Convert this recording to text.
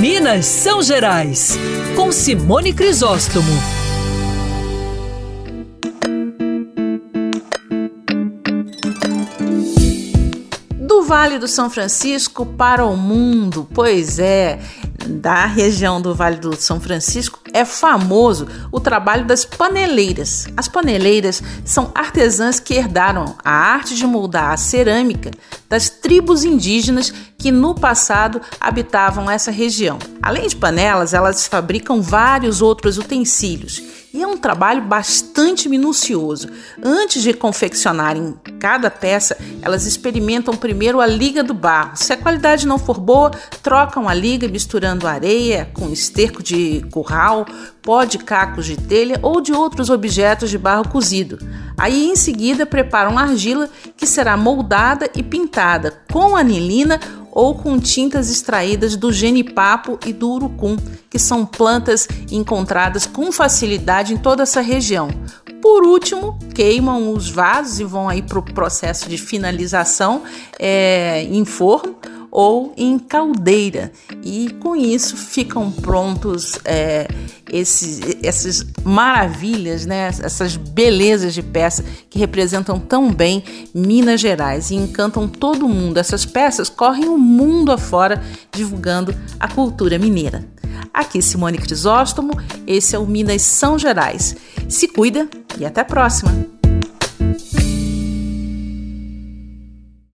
Minas São Gerais, com Simone Crisóstomo. Do Vale do São Francisco para o mundo, pois é, da região do Vale do São Francisco é famoso o trabalho das paneleiras. As paneleiras são artesãs que herdaram a arte de moldar a cerâmica das tribos indígenas que no passado habitavam essa região. Além de panelas, elas fabricam vários outros utensílios e é um trabalho bastante minucioso. Antes de confeccionarem cada peça, elas experimentam primeiro a liga do barro. Se a qualidade não for boa, trocam a liga misturando areia com esterco de curral, pó de cacos de telha ou de outros objetos de barro cozido. Aí em seguida preparam argila que será moldada e pintada com anilina ou com tintas extraídas do genipapo e do urucum, que são plantas encontradas com facilidade em toda essa região. Por último, queimam os vasos e vão aí para o processo de finalização é, em forno ou em caldeira. E com isso ficam prontos é, esses, essas maravilhas, né? essas belezas de peça que representam tão bem Minas Gerais e encantam todo mundo. Essas peças correm o mundo afora divulgando a cultura mineira. Aqui Simone Crisóstomo, esse é o Minas São Gerais. Se cuida e até a próxima!